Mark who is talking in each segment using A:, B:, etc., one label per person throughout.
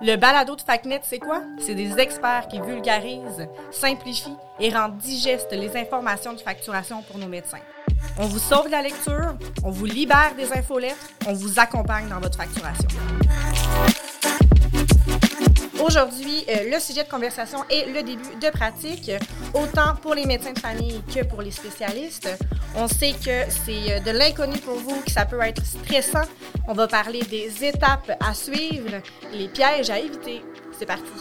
A: Le balado de FacNet, c'est quoi? C'est des experts qui vulgarisent, simplifient et rendent digestes les informations de facturation pour nos médecins. On vous sauve la lecture, on vous libère des infolettres, on vous accompagne dans votre facturation. Aujourd'hui, euh, le sujet de conversation est le début de pratique, autant pour les médecins de famille que pour les spécialistes. On sait que c'est euh, de l'inconnu pour vous, que ça peut être stressant. On va parler des étapes à suivre, les pièges à éviter. C'est parti.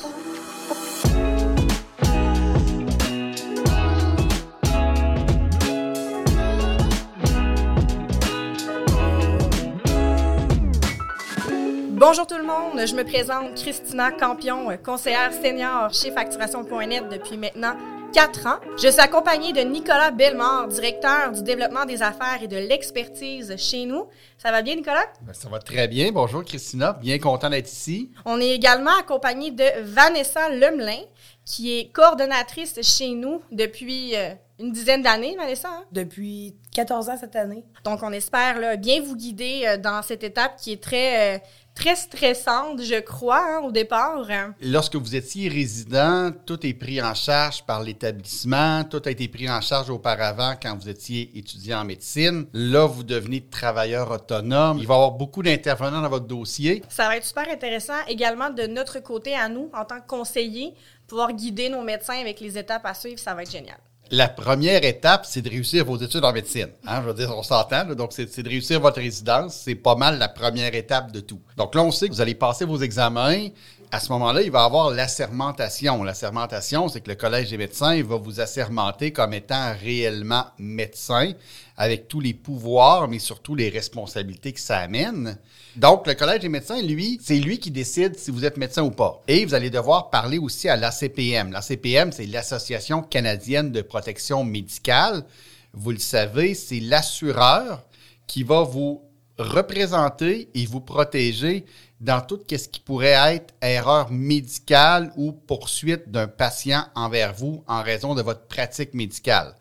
A: Bonjour tout le monde, je me présente Christina Campion, conseillère senior chez Facturation.net depuis maintenant 4 ans. Je suis accompagnée de Nicolas Bellemare, directeur du développement des affaires et de l'expertise chez nous. Ça va bien, Nicolas?
B: Ben, ça va très bien. Bonjour, Christina. Bien content d'être ici.
A: On est également accompagné de Vanessa Lemelin, qui est coordonnatrice chez nous depuis euh, une dizaine d'années, Vanessa. Hein?
C: Depuis 14 ans cette année.
A: Donc, on espère là, bien vous guider euh, dans cette étape qui est très, euh, très stressante, je crois, hein, au départ.
B: Lorsque vous étiez résident, tout est pris en charge par l'établissement, tout a été pris en charge auparavant quand vous étiez étudiant en médecine. Là, vous devenez travailleur autonome. Il va y avoir beaucoup d'intervenants dans votre dossier.
A: Ça va être super intéressant également de notre côté à nous, en tant que conseillers, pouvoir guider nos médecins avec les étapes à suivre, ça va être génial.
B: La première étape, c'est de réussir vos études en médecine. Hein, je veux dire, on s'entend. Donc, c'est de réussir votre résidence. C'est pas mal la première étape de tout. Donc là, on sait que vous allez passer vos examens. À ce moment-là, il va avoir l'assermentation. L'assermentation, c'est que le Collège des médecins va vous assermenter comme étant réellement médecin, avec tous les pouvoirs, mais surtout les responsabilités que ça amène. Donc, le Collège des médecins, lui, c'est lui qui décide si vous êtes médecin ou pas. Et vous allez devoir parler aussi à l'ACPM. L'ACPM, c'est l'Association canadienne de protection médicale. Vous le savez, c'est l'assureur qui va vous représenter et vous protéger dans tout ce qui pourrait être erreur médicale ou poursuite d'un patient envers vous en raison de votre pratique médicale.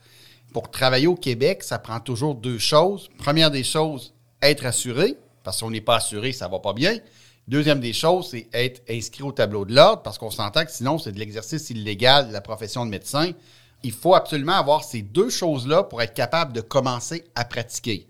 B: Pour travailler au Québec, ça prend toujours deux choses. Première des choses, être assuré parce qu'on n'est pas assuré, ça va pas bien. Deuxième des choses, c'est être inscrit au tableau de l'ordre, parce qu'on s'entend que sinon, c'est de l'exercice illégal de la profession de médecin. Il faut absolument avoir ces deux choses-là pour être capable de commencer à pratiquer.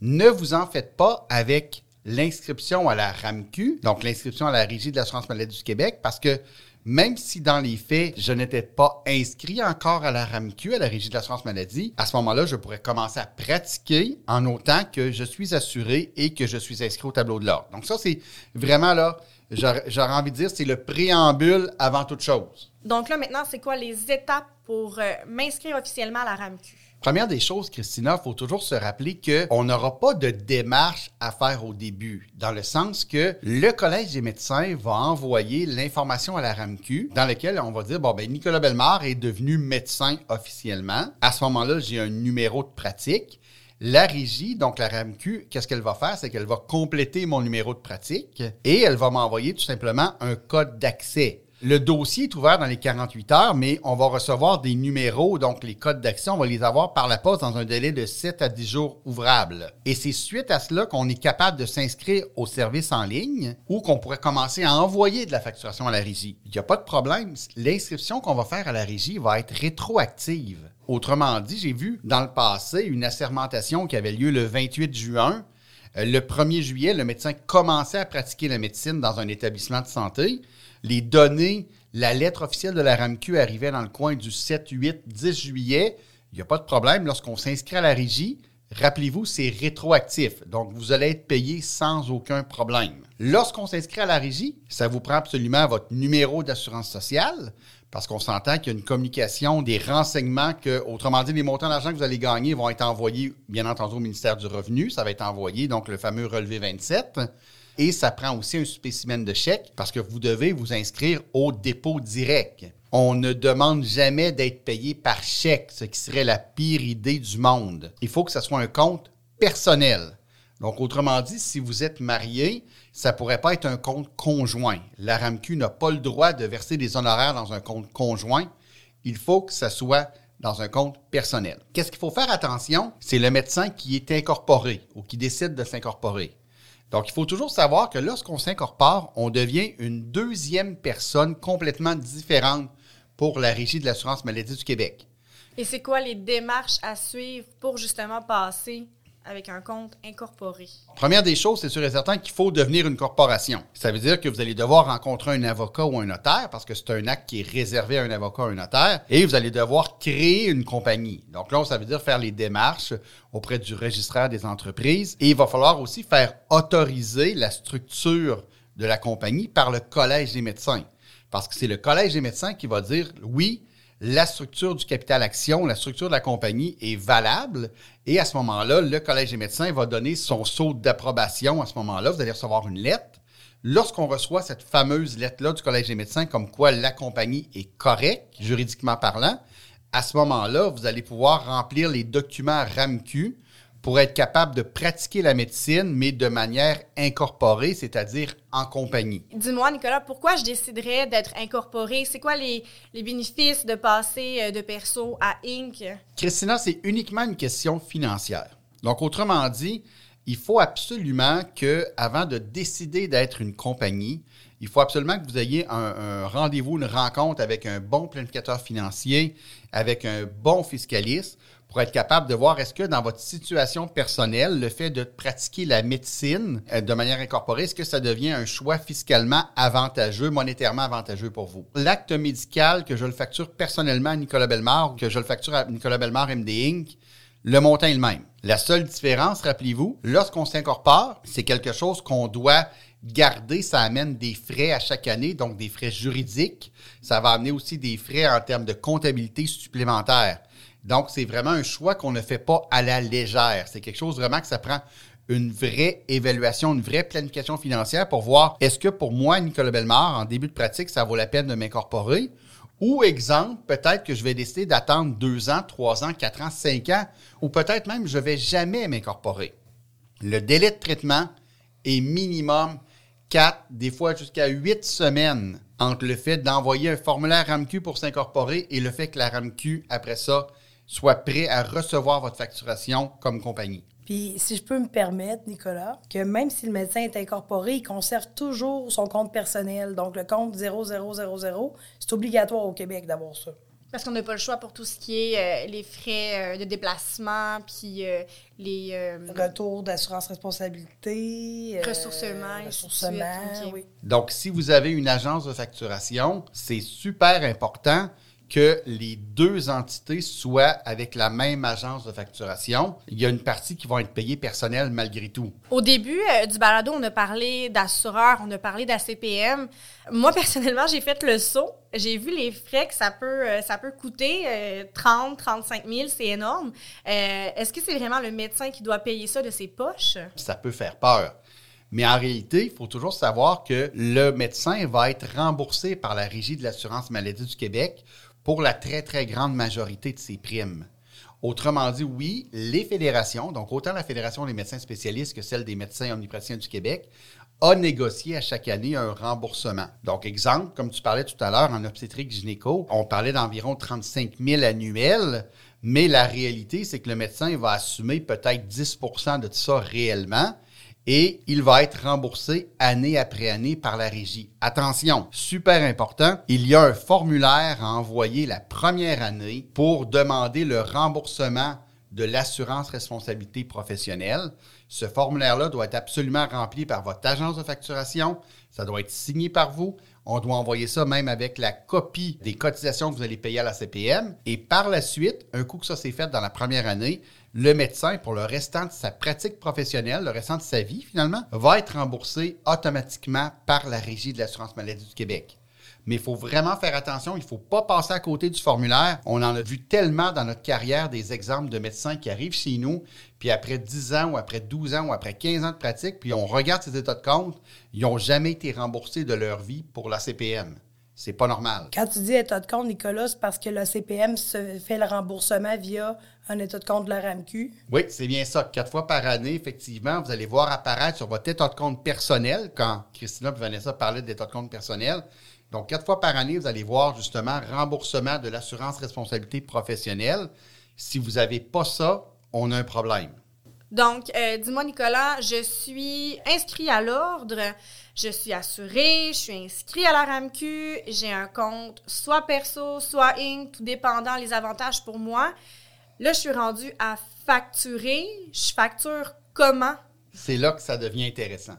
B: Ne vous en faites pas avec l'inscription à la RAMQ, donc l'inscription à la Régie de l'assurance maladie du Québec, parce que même si dans les faits, je n'étais pas inscrit encore à la RAMQ, à la Régie de l'assurance maladie, à ce moment-là, je pourrais commencer à pratiquer en autant que je suis assuré et que je suis inscrit au tableau de l'ordre. Donc ça, c'est vraiment là, j'aurais envie de dire, c'est le préambule avant toute chose.
A: Donc là, maintenant, c'est quoi les étapes pour euh, m'inscrire officiellement à la RAMQ?
B: Première des choses, Christina, il faut toujours se rappeler qu'on n'aura pas de démarche à faire au début, dans le sens que le Collège des médecins va envoyer l'information à la RAMQ, dans laquelle on va dire, bon, ben, Nicolas Bellemare est devenu médecin officiellement. À ce moment-là, j'ai un numéro de pratique. La régie, donc la RAMQ, qu'est-ce qu'elle va faire? C'est qu'elle va compléter mon numéro de pratique et elle va m'envoyer tout simplement un code d'accès. Le dossier est ouvert dans les 48 heures, mais on va recevoir des numéros, donc les codes d'action, on va les avoir par la poste dans un délai de 7 à 10 jours ouvrables. Et c'est suite à cela qu'on est capable de s'inscrire au service en ligne ou qu'on pourrait commencer à envoyer de la facturation à la régie. Il n'y a pas de problème. L'inscription qu'on va faire à la régie va être rétroactive. Autrement dit, j'ai vu dans le passé une assermentation qui avait lieu le 28 juin. Euh, le 1er juillet, le médecin commençait à pratiquer la médecine dans un établissement de santé les données, la lettre officielle de la RAMQ arrivait dans le coin du 7, 8, 10 juillet. Il n'y a pas de problème. Lorsqu'on s'inscrit à la régie, rappelez-vous, c'est rétroactif. Donc, vous allez être payé sans aucun problème. Lorsqu'on s'inscrit à la régie, ça vous prend absolument votre numéro d'assurance sociale parce qu'on s'entend qu'il y a une communication, des renseignements que, autrement dit, les montants d'argent que vous allez gagner vont être envoyés, bien entendu, au ministère du Revenu. Ça va être envoyé, donc le fameux relevé 27. Et ça prend aussi un spécimen de chèque parce que vous devez vous inscrire au dépôt direct. On ne demande jamais d'être payé par chèque, ce qui serait la pire idée du monde. Il faut que ce soit un compte personnel. Donc, autrement dit, si vous êtes marié, ça ne pourrait pas être un compte conjoint. La RAMQ n'a pas le droit de verser des honoraires dans un compte conjoint. Il faut que ça soit dans un compte personnel. Qu'est-ce qu'il faut faire attention? C'est le médecin qui est incorporé ou qui décide de s'incorporer. Donc, il faut toujours savoir que lorsqu'on s'incorpore, on devient une deuxième personne complètement différente pour la Régie de l'assurance maladie du Québec.
A: Et c'est quoi les démarches à suivre pour justement passer avec un compte incorporé?
B: Première des choses, c'est sûr et certain qu'il faut devenir une corporation. Ça veut dire que vous allez devoir rencontrer un avocat ou un notaire parce que c'est un acte qui est réservé à un avocat ou un notaire et vous allez devoir créer une compagnie. Donc là, ça veut dire faire les démarches auprès du registraire des entreprises et il va falloir aussi faire autoriser la structure de la compagnie par le Collège des médecins. Parce que c'est le Collège des médecins qui va dire oui, la structure du capital action, la structure de la compagnie est valable. Et à ce moment-là, le Collège des médecins va donner son saut d'approbation. À ce moment-là, vous allez recevoir une lettre. Lorsqu'on reçoit cette fameuse lettre-là du Collège des médecins, comme quoi la compagnie est correcte, juridiquement parlant, à ce moment-là, vous allez pouvoir remplir les documents RAMQ pour être capable de pratiquer la médecine, mais de manière incorporée, c'est-à-dire en compagnie.
A: Dis-moi, Nicolas, pourquoi je déciderais d'être incorporé? C'est quoi les, les, bénéfices de passer euh, de perso à Inc?
B: Christina, c'est uniquement une question financière. Donc, autrement dit, il faut absolument que, avant de décider d'être une compagnie, il faut absolument que vous ayez un, un rendez-vous, une rencontre avec un bon planificateur financier, avec un bon fiscaliste pour être capable de voir est-ce que dans votre situation personnelle, le fait de pratiquer la médecine euh, de manière incorporée, est-ce que ça devient un choix fiscalement avantageux, monétairement avantageux pour vous? L'acte médical que je le facture personnellement à Nicolas Bellemare ou que je le facture à Nicolas Bellemare MD Inc., le montant est le même. La seule différence, rappelez-vous, lorsqu'on s'incorpore, c'est quelque chose qu'on doit garder, ça amène des frais à chaque année, donc des frais juridiques. Ça va amener aussi des frais en termes de comptabilité supplémentaire. Donc, c'est vraiment un choix qu'on ne fait pas à la légère. C'est quelque chose vraiment que ça prend une vraie évaluation, une vraie planification financière pour voir est-ce que pour moi, Nicolas Belmar, en début de pratique, ça vaut la peine de m'incorporer? Ou exemple, peut-être que je vais décider d'attendre deux ans, trois ans, quatre ans, cinq ans, ou peut-être même je ne vais jamais m'incorporer. Le délai de traitement est minimum quatre, des fois jusqu'à huit semaines entre le fait d'envoyer un formulaire RAMQ pour s'incorporer et le fait que la RAMQ, après ça, soit prêt à recevoir votre facturation comme compagnie.
C: Puis, si je peux me permettre, Nicolas, que même si le médecin est incorporé, il conserve toujours son compte personnel. Donc, le compte 0000, c'est obligatoire au Québec d'avoir ça.
A: Parce qu'on n'a pas le choix pour tout ce qui est euh, les frais euh, de déplacement, puis euh, les...
C: Retours d'assurance responsabilité.
A: ressourcement.
C: ressourcement, oui.
B: Donc, si vous avez une agence de facturation, c'est super important que les deux entités soient avec la même agence de facturation. Il y a une partie qui va être payée personnelle malgré tout.
A: Au début euh, du balado, on a parlé d'assureur, on a parlé d'ACPM. Moi, personnellement, j'ai fait le saut. J'ai vu les frais que ça peut, euh, ça peut coûter, 30, 35 000, c'est énorme. Euh, est-ce que c'est vraiment le médecin qui doit payer ça de ses poches?
B: Ça peut faire peur. Mais en réalité, il faut toujours savoir que le médecin va être remboursé par la Régie de l'assurance maladie du Québec pour la très, très grande majorité de ces primes. Autrement dit, oui, les fédérations, donc autant la Fédération des médecins spécialistes que celle des médecins omnipraticiens du Québec, a négocié à chaque année un remboursement. Donc, exemple, comme tu parlais tout à l'heure en obstétrique gynéco, on parlait d'environ 35 000 annuels, mais la réalité, c'est que le médecin va assumer peut-être 10% de ça réellement et il va être remboursé année après année par la régie. Attention, super important, il y a un formulaire à envoyer la première année pour demander le remboursement de l'assurance responsabilité professionnelle. Ce formulaire-là doit être absolument rempli par votre agence de facturation. Ça doit être signé par vous. On doit envoyer ça même avec la copie des cotisations que vous allez payer à la CPM. Et par la suite, un coup que ça s'est fait dans la première année, le médecin, pour le restant de sa pratique professionnelle, le restant de sa vie finalement, va être remboursé automatiquement par la Régie de l'assurance maladie du Québec. Mais il faut vraiment faire attention, il ne faut pas passer à côté du formulaire. On en a vu tellement dans notre carrière des exemples de médecins qui arrivent chez nous, puis après 10 ans ou après 12 ans ou après 15 ans de pratique, puis on regarde ces états de compte, ils n'ont jamais été remboursés de leur vie pour la CPM. C'est pas normal.
C: Quand tu dis état de compte, Nicolas, c'est parce que la CPM se fait le remboursement via un état de compte de la RAMQ?
B: Oui, c'est bien ça. Quatre fois par année, effectivement, vous allez voir apparaître sur votre état de compte personnel, quand Christina et Vanessa parlaient d'état de compte personnel. Donc, quatre fois par année, vous allez voir justement remboursement de l'assurance responsabilité professionnelle. Si vous n'avez pas ça, on a un problème.
A: Donc, euh, dis-moi, Nicolas, je suis inscrit à l'ordre, je suis assuré, je suis inscrit à la RAMQ, j'ai un compte soit perso, soit Inc., tout dépendant les avantages pour moi. Là, je suis rendu à facturer. Je facture comment?
B: C'est là que ça devient intéressant.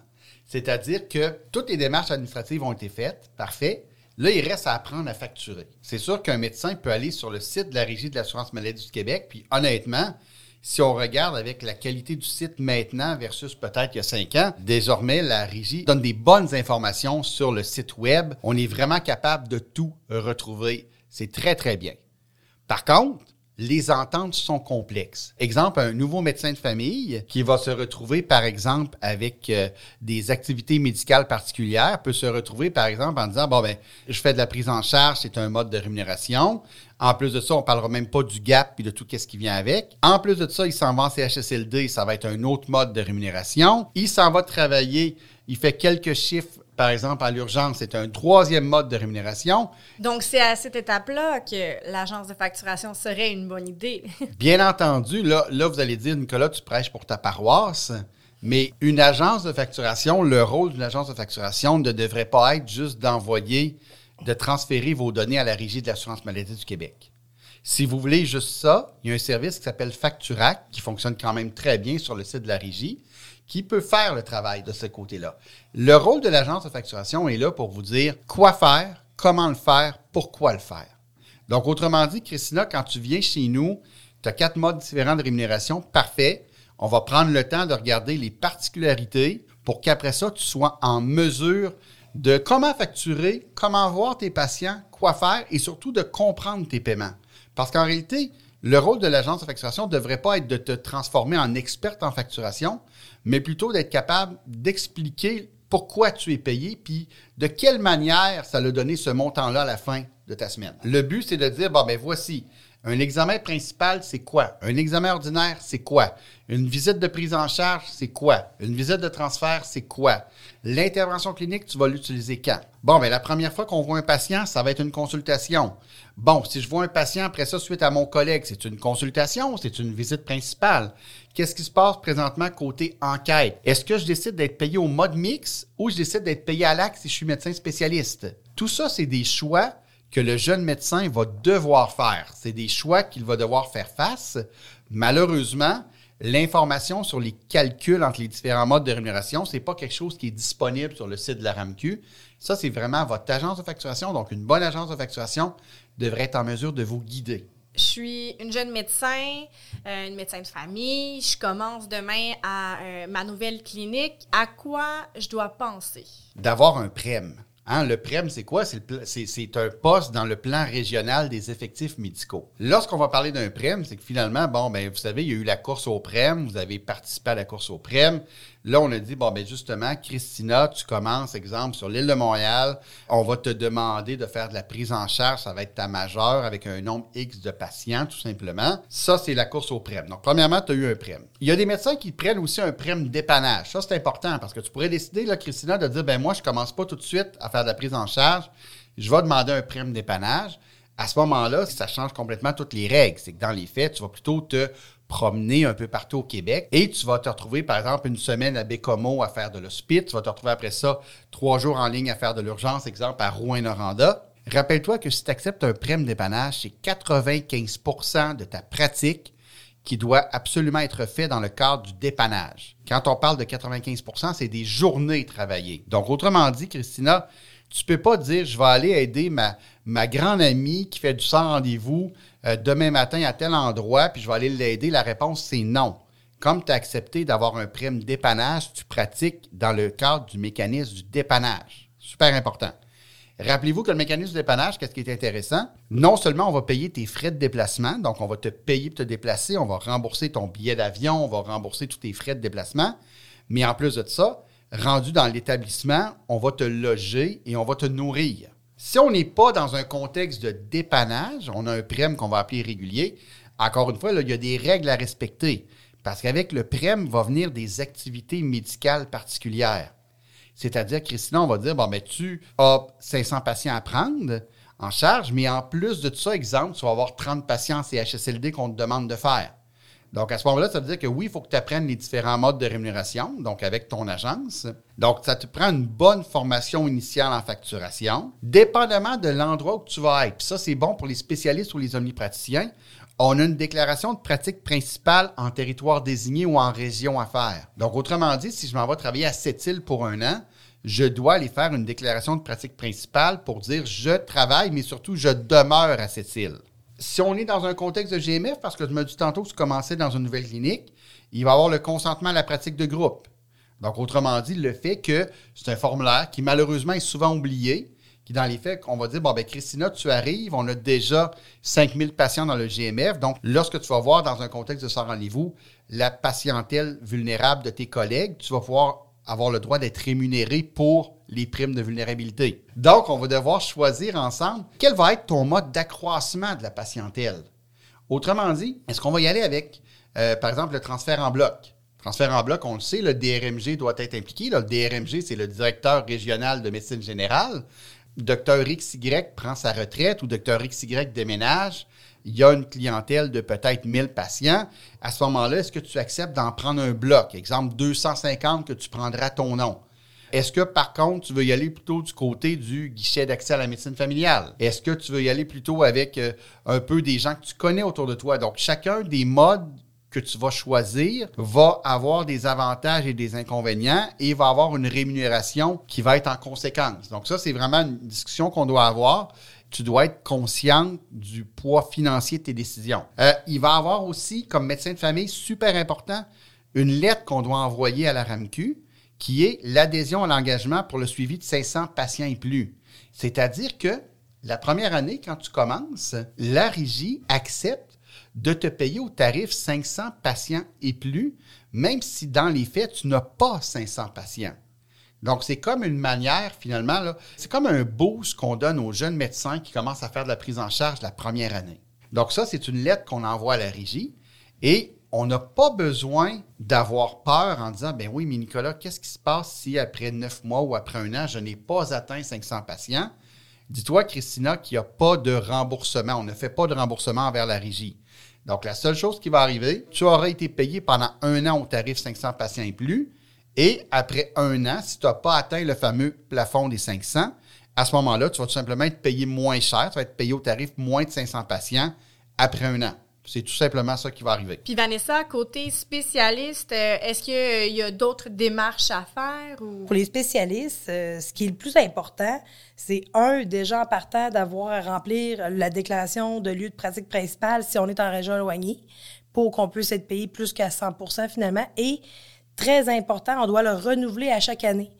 B: C'est-à-dire que toutes les démarches administratives ont été faites, parfait. Là, il reste à apprendre à facturer. C'est sûr qu'un médecin peut aller sur le site de la Régie de l'assurance maladie du Québec, puis honnêtement, si on regarde avec la qualité du site maintenant versus peut-être il y a cinq ans, désormais, la régie donne des bonnes informations sur le site web. On est vraiment capable de tout retrouver. C'est très, très bien. Par contre, les ententes sont complexes. Exemple, un nouveau médecin de famille qui va se retrouver, par exemple, avec euh, des activités médicales particulières, peut se retrouver, par exemple, en disant, bon, ben, je fais de la prise en charge, c'est un mode de rémunération. En plus de ça, on parlera même pas du gap et de tout ce qui vient avec. En plus de ça, il s'en va en CHSLD, ça va être un autre mode de rémunération. Il s'en va travailler, il fait quelques chiffres par exemple, à l'urgence, c'est un troisième mode de rémunération.
A: Donc, c'est à cette étape-là que l'agence de facturation serait une bonne idée.
B: Bien entendu, là, là, vous allez dire, Nicolas, tu prêches pour ta paroisse. Mais une agence de facturation, le rôle d'une agence de facturation ne devrait pas être juste d'envoyer, de transférer vos données à la Régie de l'assurance maladie du Québec. Si vous voulez juste ça, il y a un service qui s'appelle Facturac, qui fonctionne quand même très bien sur le site de la Régie qui peut faire le travail de ce côté-là. Le rôle de l'agence de facturation est là pour vous dire quoi faire, comment le faire, pourquoi le faire. Donc, autrement dit, Christina, quand tu viens chez nous, tu as quatre modes différents de rémunération, parfait. On va prendre le temps de regarder les particularités pour qu'après ça, tu sois en mesure de comment facturer, comment voir tes patients, quoi faire et surtout de comprendre tes paiements. Parce qu'en réalité, le rôle de l'agence de facturation ne devrait pas être de te transformer en experte en facturation, mais plutôt d'être capable d'expliquer pourquoi tu es payé, puis de quelle manière ça a donné ce montant-là à la fin de ta semaine. Le but, c'est de dire, bon, ben voici, un examen principal, c'est quoi? Un examen ordinaire, c'est quoi? Une visite de prise en charge, c'est quoi? Une visite de transfert, c'est quoi? L'intervention clinique, tu vas l'utiliser quand? Bon, bien, la première fois qu'on voit un patient, ça va être une consultation. Bon, si je vois un patient après ça, suite à mon collègue, c'est une consultation, c'est une visite principale. Qu'est-ce qui se passe présentement côté enquête? Est-ce que je décide d'être payé au mode mix ou je décide d'être payé à l'acte si je suis médecin spécialiste? Tout ça, c'est des choix que le jeune médecin va devoir faire. C'est des choix qu'il va devoir faire face. Malheureusement, l'information sur les calculs entre les différents modes de rémunération, c'est pas quelque chose qui est disponible sur le site de la RAMQ. Ça, c'est vraiment votre agence de facturation. Donc, une bonne agence de facturation devrait être en mesure de vous guider.
A: Je suis une jeune médecin, euh, une médecin de famille. Je commence demain à euh, ma nouvelle clinique. À quoi je dois penser?
B: D'avoir un prême. Hein, le PREM, c'est quoi? C'est un poste dans le plan régional des effectifs médicaux. Lorsqu'on va parler d'un PREM, c'est que finalement, bon, ben, vous savez, il y a eu la course au PREM, vous avez participé à la course au PREM. Là, on a dit, bon, ben justement, Christina, tu commences, exemple, sur l'île de Montréal. On va te demander de faire de la prise en charge. Ça va être ta majeure avec un nombre X de patients, tout simplement. Ça, c'est la course au prême. Donc, premièrement, tu as eu un prême. Il y a des médecins qui prennent aussi un prême dépannage. Ça, c'est important parce que tu pourrais décider, Christina, de dire, ben moi, je commence pas tout de suite à faire de la prise en charge. Je vais demander un prême dépannage à ce moment-là, ça change complètement toutes les règles. C'est que dans les faits, tu vas plutôt te promener un peu partout au Québec et tu vas te retrouver, par exemple, une semaine à Bécomo à faire de l'hospice. Tu vas te retrouver après ça trois jours en ligne à faire de l'urgence, exemple, à Rouen-Noranda. Rappelle-toi que si tu acceptes un prême dépannage, c'est 95% de ta pratique qui doit absolument être fait dans le cadre du dépannage. Quand on parle de 95% c'est des journées travaillées. Donc, autrement dit, Christina, tu peux pas dire je vais aller aider ma, ma grande amie qui fait du sans rendez-vous euh, demain matin à tel endroit, puis je vais aller l'aider. La réponse, c'est non. Comme tu as accepté d'avoir un prime dépannage, tu pratiques dans le cadre du mécanisme du dépannage. Super important. Rappelez-vous que le mécanisme du dépannage, qu'est-ce qui est intéressant? Non seulement on va payer tes frais de déplacement, donc on va te payer pour te déplacer, on va rembourser ton billet d'avion, on va rembourser tous tes frais de déplacement, mais en plus de ça, rendu dans l'établissement, on va te loger et on va te nourrir. Si on n'est pas dans un contexte de dépannage, on a un prême qu'on va appeler régulier, encore une fois, il y a des règles à respecter. Parce qu'avec le prême va venir des activités médicales particulières. C'est-à-dire, Christina, on va dire, bon, ben, tu as 500 patients à prendre en charge, mais en plus de ça, exemple, tu vas avoir 30 patients CHSLD qu'on te demande de faire. Donc, à ce moment-là, ça veut dire que oui, il faut que tu apprennes les différents modes de rémunération, donc avec ton agence. Donc, ça te prend une bonne formation initiale en facturation, dépendamment de l'endroit où tu vas être. Puis ça, c'est bon pour les spécialistes ou les omnipraticiens. On a une déclaration de pratique principale en territoire désigné ou en région à faire. Donc, autrement dit, si je m'en vais travailler à Sept-Îles pour un an, je dois aller faire une déclaration de pratique principale pour dire je travaille, mais surtout je demeure à Sept-Îles si on est dans un contexte de GMF, parce que je me dis tantôt que tu commençais dans une nouvelle clinique, il va y avoir le consentement à la pratique de groupe. Donc, autrement dit, le fait que c'est un formulaire qui, malheureusement, est souvent oublié, qui, dans les faits, on va dire, bon, ben, Christina, tu arrives, on a déjà 5000 patients dans le GMF. Donc, lorsque tu vas voir dans un contexte de sans rendez-vous la patientèle vulnérable de tes collègues, tu vas pouvoir avoir le droit d'être rémunéré pour les primes de vulnérabilité. Donc, on va devoir choisir ensemble quel va être ton mode d'accroissement de la patientèle. Autrement dit, est-ce qu'on va y aller avec, euh, par exemple, le transfert en bloc? Transfert en bloc, on le sait, le DRMG doit être impliqué. le DRMG, c'est le directeur régional de médecine générale. Docteur XY prend sa retraite ou docteur XY déménage il y a une clientèle de peut-être 1000 patients, à ce moment-là, est-ce que tu acceptes d'en prendre un bloc? Exemple, 250 que tu prendras ton nom. Est-ce que, par contre, tu veux y aller plutôt du côté du guichet d'accès à la médecine familiale? Est-ce que tu veux y aller plutôt avec euh, un peu des gens que tu connais autour de toi? Donc, chacun des modes que tu vas choisir va avoir des avantages et des inconvénients et va avoir une rémunération qui va être en conséquence. Donc ça, c'est vraiment une discussion qu'on doit avoir tu dois être consciente du poids financier de tes décisions. Euh, il va y avoir aussi, comme médecin de famille, super important, une lettre qu'on doit envoyer à la RAMQ qui est l'adhésion à l'engagement pour le suivi de 500 patients et plus. C'est-à-dire que la première année, quand tu commences, la régie accepte de te payer au tarif 500 patients et plus, même si dans les faits, tu n'as pas 500 patients. Donc, c'est comme une manière, finalement, c'est comme un boost qu'on donne aux jeunes médecins qui commencent à faire de la prise en charge la première année. Donc, ça, c'est une lettre qu'on envoie à la régie et on n'a pas besoin d'avoir peur en disant, ben oui, mais Nicolas, qu'est-ce qui se passe si après neuf mois ou après un an, je n'ai pas atteint 500 patients? Dis-toi, Christina, qu'il n'y a pas de remboursement. On ne fait pas de remboursement envers la régie. Donc, la seule chose qui va arriver, tu auras été payé pendant un an au tarif 500 patients et plus. Et après un an, si tu n'as pas atteint le fameux plafond des 500, à ce moment-là, tu vas tout simplement être payé moins cher. Tu vas être payé au tarif moins de 500 patients après un an. C'est tout simplement ça qui va arriver.
A: Puis Vanessa, côté spécialiste, euh, est-ce qu'il y a d'autres démarches à faire?
C: Pour les spécialistes, euh, ce qui est le plus important, c'est un, déjà en partant, d'avoir à remplir la déclaration de lieu de pratique principale si on est en région éloignée pour qu'on puisse être payé plus qu'à 100% finalement. Et très important. On doit le renouveler à chaque année.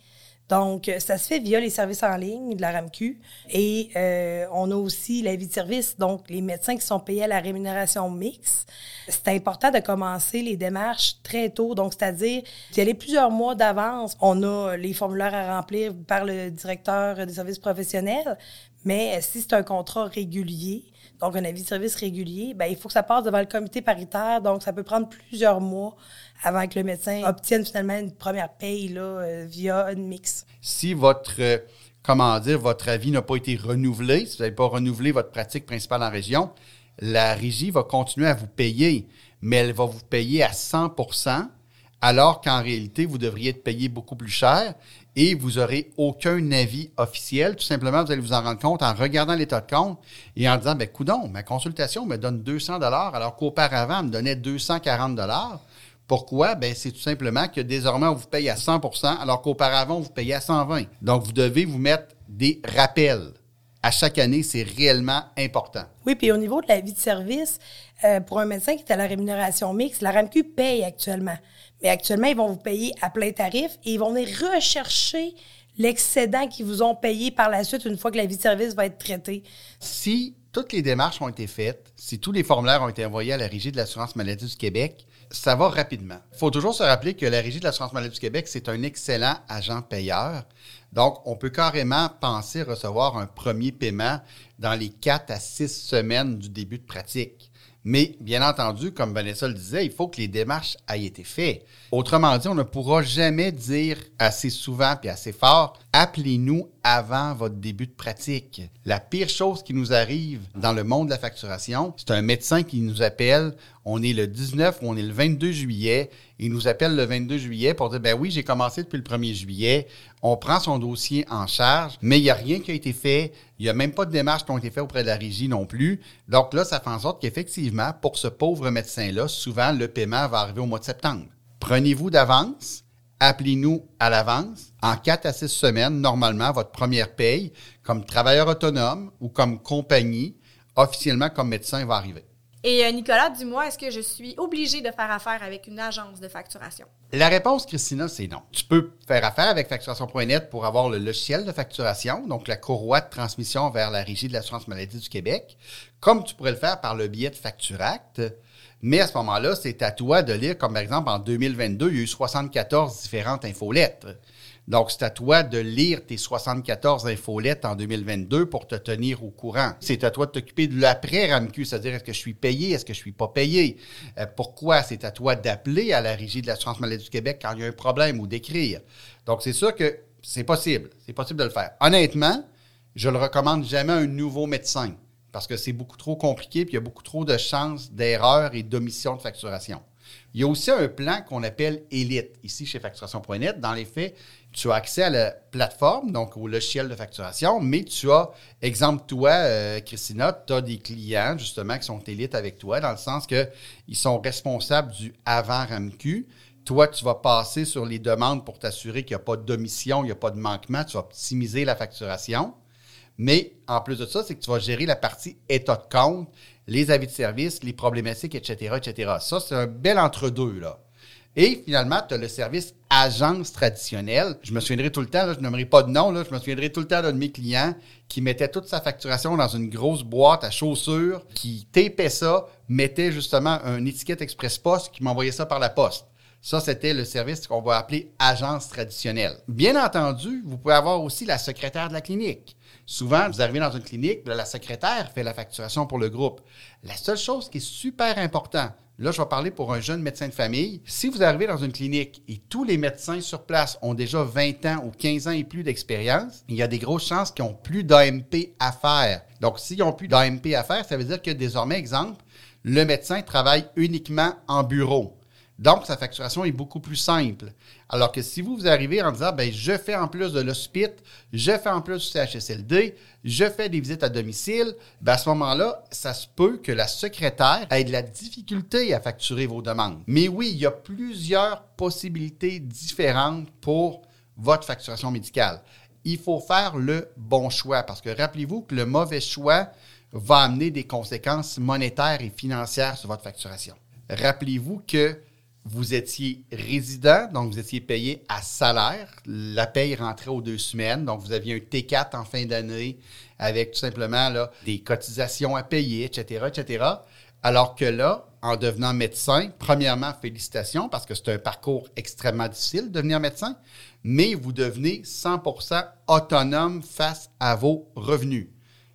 C: Donc, ça se fait via les services en ligne de la RAMQ. Et euh, on a aussi la vie de service, donc les médecins qui sont payés à la rémunération mixte. C'est important de commencer les démarches très tôt. Donc, c'est-à-dire d'y aller plusieurs mois d'avance. On a les formulaires à remplir par le directeur des services professionnels. Mais si c'est un contrat régulier, donc un avis de service régulier, ben, il faut que ça passe devant le comité paritaire. Donc, ça peut prendre plusieurs mois avant que le médecin obtienne finalement une première paye là, euh, via une mix.
B: Si votre, euh, comment dire, votre avis n'a pas été renouvelé, si vous n'avez pas renouvelé votre pratique principale en région, la régie va continuer à vous payer, mais elle va vous payer à 100% alors qu'en réalité, vous devriez être payé beaucoup plus cher et vous n'aurez aucun avis officiel. Tout simplement, vous allez vous en rendre compte en regardant l'état de compte et en disant, ben, coudon, ma consultation me donne 200 dollars alors qu'auparavant, elle me donnait 240 dollars. Pourquoi? Ben, c'est tout simplement que désormais, on vous paye à 100 alors qu'auparavant, on vous payait à 120 Donc, vous devez vous mettre des rappels. À chaque année, c'est réellement important.
C: Oui, puis au niveau de la vie de service, euh, pour un médecin qui est à la rémunération mixte, la RAMQ paye actuellement. Mais actuellement, ils vont vous payer à plein tarif et ils vont venir rechercher l'excédent qu'ils vous ont payé par la suite une fois que la vie de service va être traitée.
B: Si toutes les démarches ont été faites, si tous les formulaires ont été envoyés à la Régie de l'assurance maladie du Québec, ça va rapidement. Il faut toujours se rappeler que la Régie de l'assurance maladie du Québec, c'est un excellent agent payeur. Donc, on peut carrément penser recevoir un premier paiement dans les quatre à six semaines du début de pratique. Mais bien entendu, comme Vanessa le disait, il faut que les démarches aient été faites. Autrement dit, on ne pourra jamais dire assez souvent puis assez fort, appelez-nous avant votre début de pratique. La pire chose qui nous arrive dans le monde de la facturation, c'est un médecin qui nous appelle, on est le 19 ou on est le 22 juillet, il nous appelle le 22 juillet pour dire, ben oui, j'ai commencé depuis le 1er juillet, on prend son dossier en charge, mais il n'y a rien qui a été fait, il n'y a même pas de démarches qui ont été faites auprès de la régie non plus. Donc là, ça fait en sorte qu'effectivement, pour ce pauvre médecin-là, souvent, le paiement va arriver au mois de septembre. Prenez-vous d'avance, appelez-nous à l'avance. En 4 à 6 semaines, normalement, votre première paye, comme travailleur autonome ou comme compagnie, officiellement comme médecin, va arriver.
A: Et euh, Nicolas, dis-moi, est-ce que je suis obligé de faire affaire avec une agence de facturation?
B: La réponse, Christina, c'est non. Tu peux faire affaire avec facturation.net pour avoir le logiciel de facturation, donc la courroie de transmission vers la Régie de l'assurance maladie du Québec, comme tu pourrais le faire par le biais de Facturact. Mais à ce moment-là, c'est à toi de lire, comme par exemple en 2022, il y a eu 74 différentes infolettres. Donc, c'est à toi de lire tes 74 infolettes en 2022 pour te tenir au courant. C'est à toi de t'occuper de l'après-RAMQ, c'est-à-dire est-ce que je suis payé, est-ce que je suis pas payé? Euh, pourquoi? C'est à toi d'appeler à la Régie de l'assurance maladie du Québec quand il y a un problème ou d'écrire? Donc, c'est sûr que c'est possible. C'est possible de le faire. Honnêtement, je le recommande jamais à un nouveau médecin parce que c'est beaucoup trop compliqué puis il y a beaucoup trop de chances d'erreurs et d'omission de facturation. Il y a aussi un plan qu'on appelle Elite, ici chez facturation.net. Dans les faits, tu as accès à la plateforme, donc au logiciel de facturation, mais tu as, exemple, toi, euh, Christina, tu as des clients, justement, qui sont Elite avec toi, dans le sens qu'ils sont responsables du avant RAMQ. Toi, tu vas passer sur les demandes pour t'assurer qu'il n'y a pas d'omission, il n'y a pas de manquement, tu vas optimiser la facturation. Mais en plus de ça, c'est que tu vas gérer la partie état de compte, les avis de service, les problématiques, etc., etc. Ça, c'est un bel entre-deux, là. Et finalement, tu as le service agence traditionnelle. Je me souviendrai tout le temps, là, je n'aimerais pas de nom, là, je me souviendrai tout le temps d'un de mes clients qui mettait toute sa facturation dans une grosse boîte à chaussures, qui tapait ça, mettait justement une étiquette Express Post, qui m'envoyait ça par la poste. Ça, c'était le service qu'on va appeler agence traditionnelle. Bien entendu, vous pouvez avoir aussi la secrétaire de la clinique. Souvent, vous arrivez dans une clinique, la secrétaire fait la facturation pour le groupe. La seule chose qui est super importante, là, je vais parler pour un jeune médecin de famille. Si vous arrivez dans une clinique et tous les médecins sur place ont déjà 20 ans ou 15 ans et plus d'expérience, il y a des grosses chances qu'ils n'ont plus d'AMP à faire. Donc, s'ils n'ont plus d'AMP à faire, ça veut dire que désormais, exemple, le médecin travaille uniquement en bureau. Donc, sa facturation est beaucoup plus simple. Alors que si vous, vous arrivez en disant, ben, je fais en plus de l'hospice, je fais en plus du CHSLD, je fais des visites à domicile, ben, à ce moment-là, ça se peut que la secrétaire ait de la difficulté à facturer vos demandes. Mais oui, il y a plusieurs possibilités différentes pour votre facturation médicale. Il faut faire le bon choix parce que rappelez-vous que le mauvais choix va amener des conséquences monétaires et financières sur votre facturation. Rappelez-vous que vous étiez résident, donc vous étiez payé à salaire. La paye rentrait aux deux semaines, donc vous aviez un T4 en fin d'année avec tout simplement là, des cotisations à payer, etc., etc. Alors que là, en devenant médecin, premièrement, félicitations parce que c'est un parcours extrêmement difficile de devenir médecin, mais vous devenez 100% autonome face à vos revenus.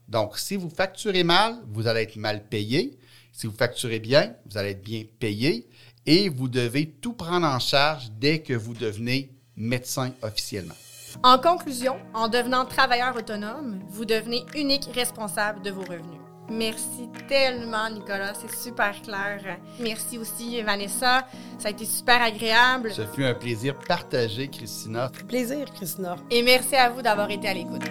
B: Donc, si vous facturez mal, vous allez être mal payé. Si vous facturez bien, vous allez être bien payé et vous devez tout prendre en charge dès que vous devenez médecin officiellement.
A: En conclusion, en devenant travailleur autonome, vous devenez unique responsable de vos revenus. Merci tellement, Nicolas. C'est super clair. Merci aussi, Vanessa. Ça a été super agréable.
B: Ce fut un plaisir partagé, Christina.
C: Plaisir, Christina.
A: Et merci à vous d'avoir été à l'écoute.